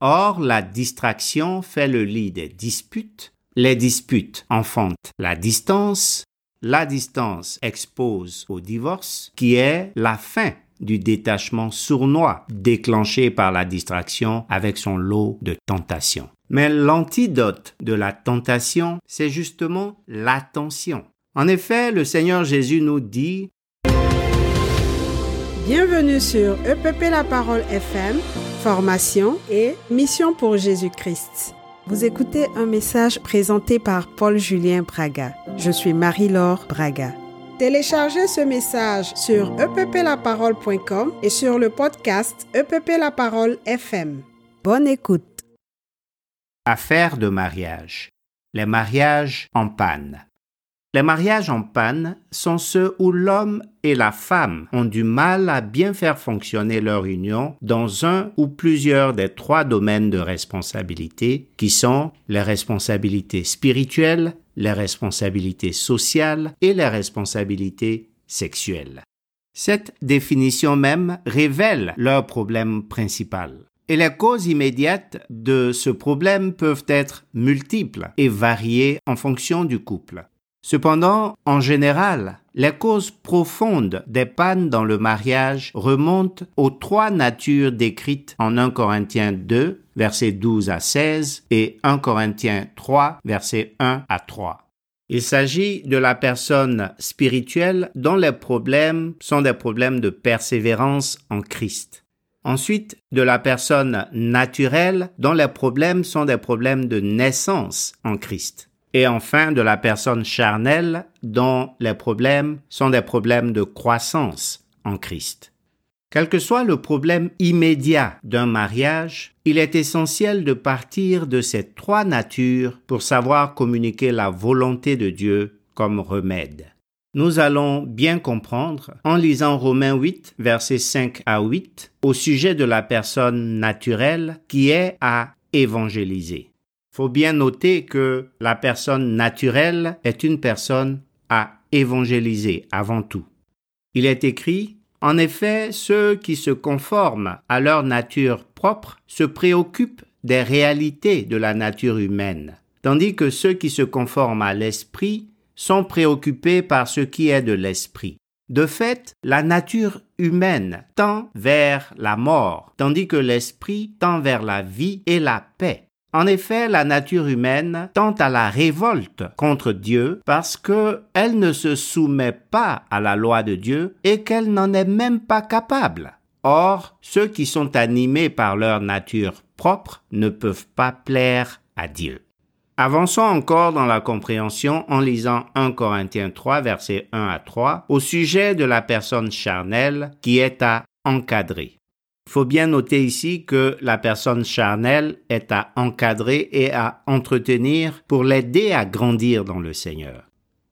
Or, la distraction fait le lit des disputes, les disputes enfantent la distance, la distance expose au divorce, qui est la fin du détachement sournois déclenché par la distraction avec son lot de tentations. Mais l'antidote de la tentation, c'est justement l'attention. En effet, le Seigneur Jésus nous dit Bienvenue sur EPP La Parole FM, formation et mission pour Jésus-Christ. Vous écoutez un message présenté par Paul-Julien Braga. Je suis Marie-Laure Braga. Téléchargez ce message sur epplaparole.com et sur le podcast EPP La Parole FM. Bonne écoute. Affaire de mariage. Les mariages en panne. Les mariages en panne sont ceux où l'homme et la femme ont du mal à bien faire fonctionner leur union dans un ou plusieurs des trois domaines de responsabilité qui sont les responsabilités spirituelles, les responsabilités sociales et les responsabilités sexuelles. Cette définition même révèle leur problème principal. Et les causes immédiates de ce problème peuvent être multiples et varier en fonction du couple. Cependant, en général, les causes profondes des pannes dans le mariage remontent aux trois natures décrites en 1 Corinthiens 2, versets 12 à 16 et 1 Corinthiens 3, versets 1 à 3. Il s'agit de la personne spirituelle dont les problèmes sont des problèmes de persévérance en Christ. Ensuite, de la personne naturelle dont les problèmes sont des problèmes de naissance en Christ et enfin de la personne charnelle dont les problèmes sont des problèmes de croissance en Christ. Quel que soit le problème immédiat d'un mariage, il est essentiel de partir de ces trois natures pour savoir communiquer la volonté de Dieu comme remède. Nous allons bien comprendre en lisant Romains 8, versets 5 à 8, au sujet de la personne naturelle qui est à évangéliser faut bien noter que la personne naturelle est une personne à évangéliser avant tout. Il est écrit, en effet, ceux qui se conforment à leur nature propre se préoccupent des réalités de la nature humaine, tandis que ceux qui se conforment à l'esprit sont préoccupés par ce qui est de l'esprit. De fait, la nature humaine tend vers la mort, tandis que l'esprit tend vers la vie et la paix. En effet, la nature humaine tend à la révolte contre Dieu parce qu'elle ne se soumet pas à la loi de Dieu et qu'elle n'en est même pas capable. Or, ceux qui sont animés par leur nature propre ne peuvent pas plaire à Dieu. Avançons encore dans la compréhension en lisant 1 Corinthiens 3 versets 1 à 3 au sujet de la personne charnelle qui est à encadrer. Faut bien noter ici que la personne charnelle est à encadrer et à entretenir pour l'aider à grandir dans le Seigneur.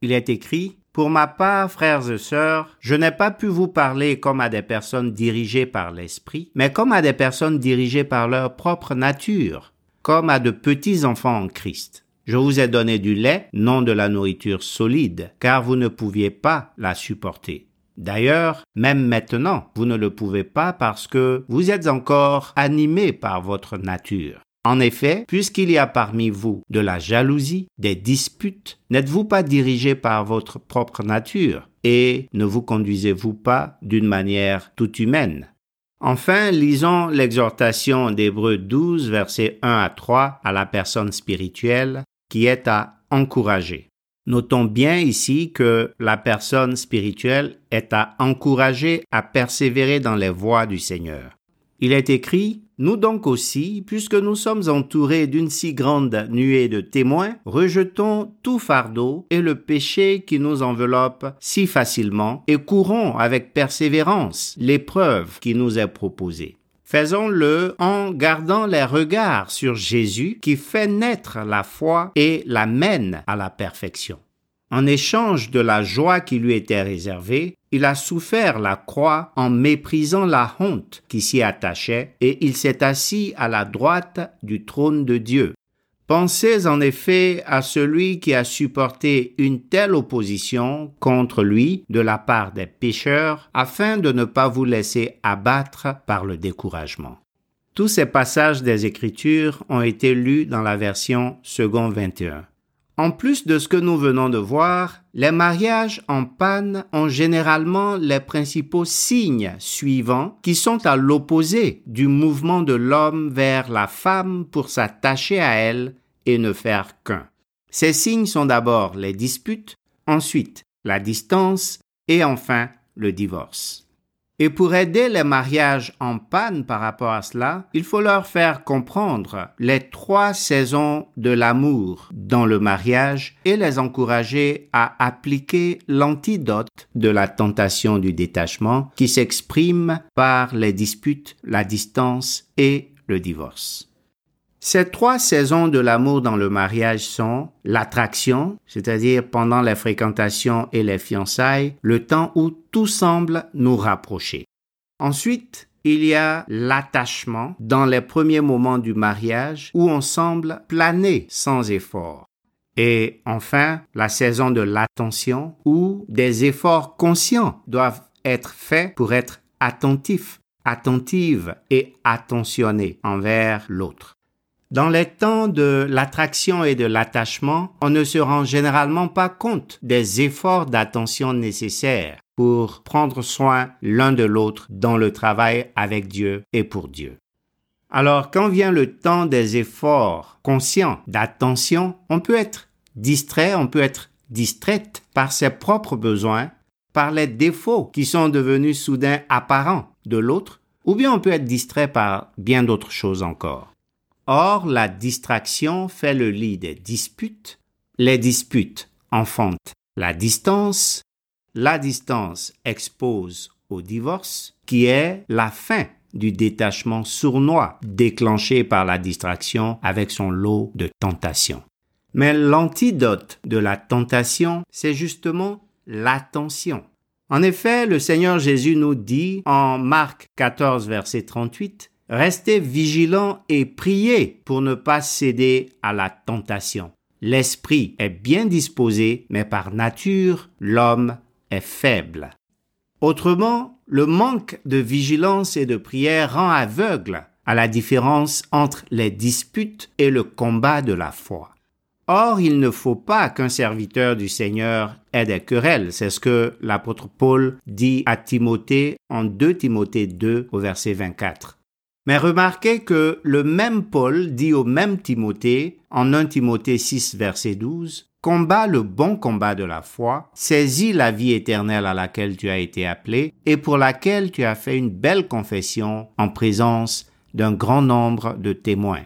Il est écrit pour ma part, frères et sœurs, je n'ai pas pu vous parler comme à des personnes dirigées par l'Esprit, mais comme à des personnes dirigées par leur propre nature, comme à de petits enfants en Christ. Je vous ai donné du lait, non de la nourriture solide, car vous ne pouviez pas la supporter. D'ailleurs, même maintenant, vous ne le pouvez pas parce que vous êtes encore animé par votre nature. En effet, puisqu'il y a parmi vous de la jalousie, des disputes, n'êtes-vous pas dirigé par votre propre nature et ne vous conduisez-vous pas d'une manière toute humaine? Enfin, lisons l'exhortation d'Hébreux 12, versets 1 à 3 à la personne spirituelle qui est à encourager. Notons bien ici que la personne spirituelle est à encourager à persévérer dans les voies du Seigneur. Il est écrit, Nous donc aussi, puisque nous sommes entourés d'une si grande nuée de témoins, rejetons tout fardeau et le péché qui nous enveloppe si facilement et courons avec persévérance l'épreuve qui nous est proposée. Faisons-le en gardant les regards sur Jésus qui fait naître la foi et la mène à la perfection. En échange de la joie qui lui était réservée, il a souffert la croix en méprisant la honte qui s'y attachait et il s'est assis à la droite du trône de Dieu. Pensez en effet à celui qui a supporté une telle opposition contre lui de la part des pécheurs afin de ne pas vous laisser abattre par le découragement. Tous ces passages des Écritures ont été lus dans la version second 21. En plus de ce que nous venons de voir, les mariages en panne ont généralement les principaux signes suivants qui sont à l'opposé du mouvement de l'homme vers la femme pour s'attacher à elle et ne faire qu'un. Ces signes sont d'abord les disputes, ensuite la distance et enfin le divorce. Et pour aider les mariages en panne par rapport à cela, il faut leur faire comprendre les trois saisons de l'amour dans le mariage et les encourager à appliquer l'antidote de la tentation du détachement qui s'exprime par les disputes, la distance et le divorce. Ces trois saisons de l'amour dans le mariage sont l'attraction, c'est-à-dire pendant les fréquentations et les fiançailles, le temps où tout semble nous rapprocher. Ensuite, il y a l'attachement dans les premiers moments du mariage où on semble planer sans effort. Et enfin, la saison de l'attention où des efforts conscients doivent être faits pour être attentifs, attentives et attentionnés envers l'autre. Dans les temps de l'attraction et de l'attachement, on ne se rend généralement pas compte des efforts d'attention nécessaires pour prendre soin l'un de l'autre dans le travail avec Dieu et pour Dieu. Alors quand vient le temps des efforts conscients d'attention, on peut être distrait, on peut être distraite par ses propres besoins, par les défauts qui sont devenus soudain apparents de l'autre, ou bien on peut être distrait par bien d'autres choses encore. Or, la distraction fait le lit des disputes, les disputes enfantent la distance, la distance expose au divorce, qui est la fin du détachement sournois déclenché par la distraction avec son lot de tentations. Mais l'antidote de la tentation, c'est justement l'attention. En effet, le Seigneur Jésus nous dit en Marc 14, verset 38, Restez vigilants et priez pour ne pas céder à la tentation. L'esprit est bien disposé, mais par nature, l'homme est faible. Autrement, le manque de vigilance et de prière rend aveugle à la différence entre les disputes et le combat de la foi. Or, il ne faut pas qu'un serviteur du Seigneur ait des querelles. C'est ce que l'apôtre Paul dit à Timothée en 2 Timothée 2 au verset 24. Mais remarquez que le même Paul dit au même Timothée, en 1 Timothée 6, verset 12, Combat le bon combat de la foi, saisis la vie éternelle à laquelle tu as été appelé et pour laquelle tu as fait une belle confession en présence d'un grand nombre de témoins.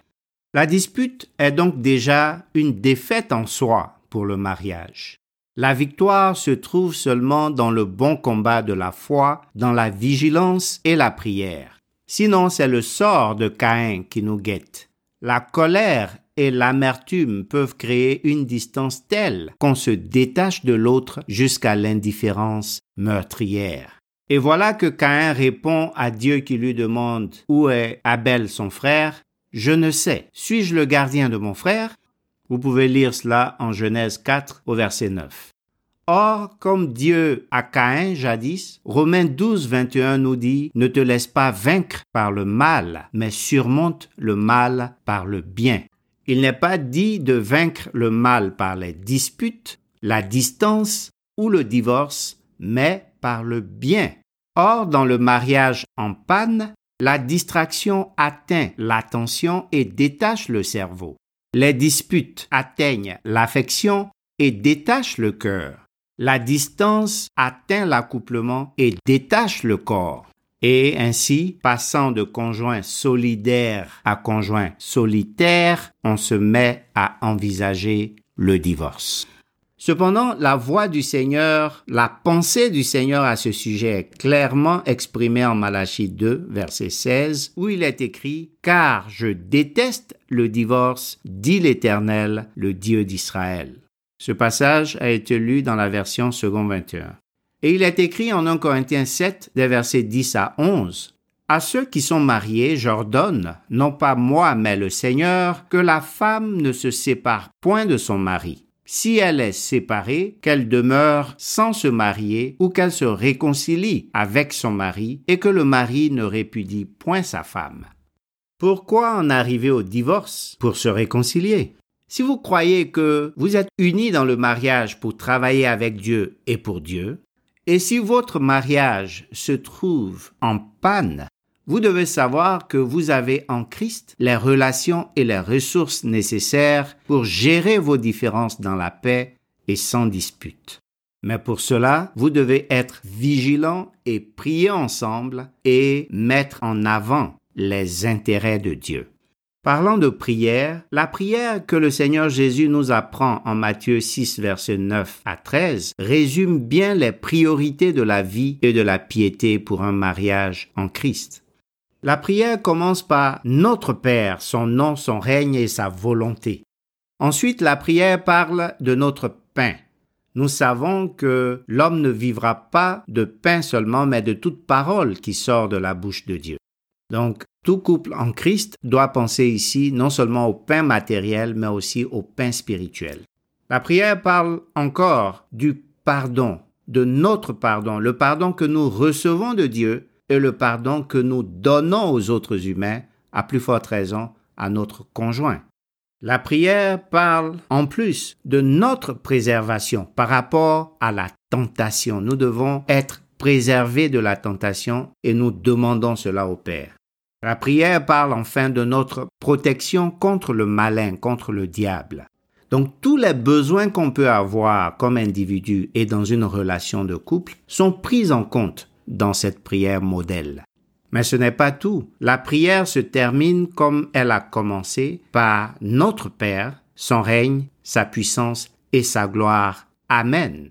La dispute est donc déjà une défaite en soi pour le mariage. La victoire se trouve seulement dans le bon combat de la foi, dans la vigilance et la prière. Sinon, c'est le sort de Caïn qui nous guette. La colère et l'amertume peuvent créer une distance telle qu'on se détache de l'autre jusqu'à l'indifférence meurtrière. Et voilà que Caïn répond à Dieu qui lui demande où est Abel son frère? Je ne sais. Suis-je le gardien de mon frère? Vous pouvez lire cela en Genèse 4 au verset 9. Or, comme Dieu a Caïn jadis, Romains 12, 21 nous dit, ne te laisse pas vaincre par le mal, mais surmonte le mal par le bien. Il n'est pas dit de vaincre le mal par les disputes, la distance ou le divorce, mais par le bien. Or, dans le mariage en panne, la distraction atteint l'attention et détache le cerveau. Les disputes atteignent l'affection et détachent le cœur. La distance atteint l'accouplement et détache le corps. Et ainsi, passant de conjoint solidaire à conjoint solitaire, on se met à envisager le divorce. Cependant, la voix du Seigneur, la pensée du Seigneur à ce sujet est clairement exprimée en Malachie 2, verset 16, où il est écrit, Car je déteste le divorce, dit l'Éternel, le Dieu d'Israël. Ce passage a été lu dans la version second 21. Et il est écrit en 1 Corinthiens 7, des versets 10 à 11. À ceux qui sont mariés, j'ordonne, non pas moi, mais le Seigneur, que la femme ne se sépare point de son mari. Si elle est séparée, qu'elle demeure sans se marier ou qu'elle se réconcilie avec son mari et que le mari ne répudie point sa femme. Pourquoi en arriver au divorce? Pour se réconcilier Si vous croyez que vous êtes unis dans le mariage pour travailler avec Dieu et pour Dieu, et si votre mariage se trouve en panne, vous devez savoir que vous avez en Christ les relations et les ressources nécessaires pour gérer vos différences dans la paix et sans dispute. Mais pour cela, vous devez être vigilant et prier ensemble et mettre en avant les intérêts de Dieu. Parlant de prière, la prière que le Seigneur Jésus nous apprend en Matthieu 6, verset 9 à 13 résume bien les priorités de la vie et de la piété pour un mariage en Christ. La prière commence par Notre Père, son nom, son règne et sa volonté. Ensuite, la prière parle de notre pain. Nous savons que l'homme ne vivra pas de pain seulement, mais de toute parole qui sort de la bouche de Dieu. Donc, tout couple en Christ doit penser ici non seulement au pain matériel, mais aussi au pain spirituel. La prière parle encore du pardon, de notre pardon, le pardon que nous recevons de Dieu et le pardon que nous donnons aux autres humains, à plus forte raison à notre conjoint. La prière parle en plus de notre préservation par rapport à la tentation. Nous devons être préservés de la tentation et nous demandons cela au Père. La prière parle enfin de notre protection contre le malin, contre le diable. Donc tous les besoins qu'on peut avoir comme individu et dans une relation de couple sont pris en compte dans cette prière modèle. Mais ce n'est pas tout. La prière se termine comme elle a commencé par notre Père, son règne, sa puissance et sa gloire. Amen.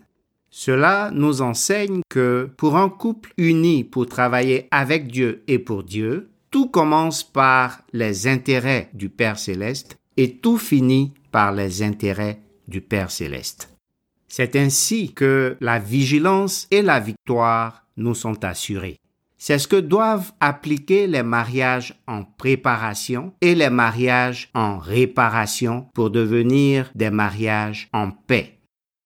Cela nous enseigne que pour un couple uni pour travailler avec Dieu et pour Dieu, tout commence par les intérêts du Père céleste et tout finit par les intérêts du Père céleste. C'est ainsi que la vigilance et la victoire nous sont assurées. C'est ce que doivent appliquer les mariages en préparation et les mariages en réparation pour devenir des mariages en paix.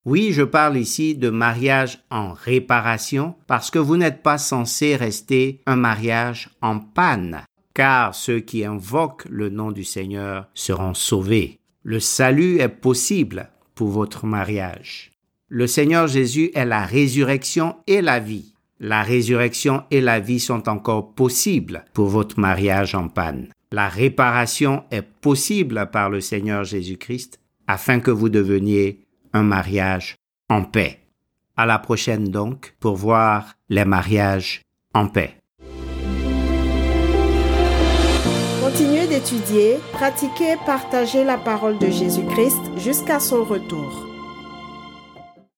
Oui, je parle ici de mariage en réparation parce que vous n'êtes pas censé rester un mariage en panne, car ceux qui invoquent le nom du Seigneur seront sauvés. Le salut est possible pour votre mariage. Le Seigneur Jésus est la résurrection et la vie. La résurrection et la vie sont encore possibles pour votre mariage en panne. La réparation est possible par le Seigneur Jésus-Christ afin que vous deveniez un mariage en paix. À la prochaine donc pour voir les mariages en paix. Continuez d'étudier, pratiquer et partager la parole de Jésus-Christ jusqu'à son retour.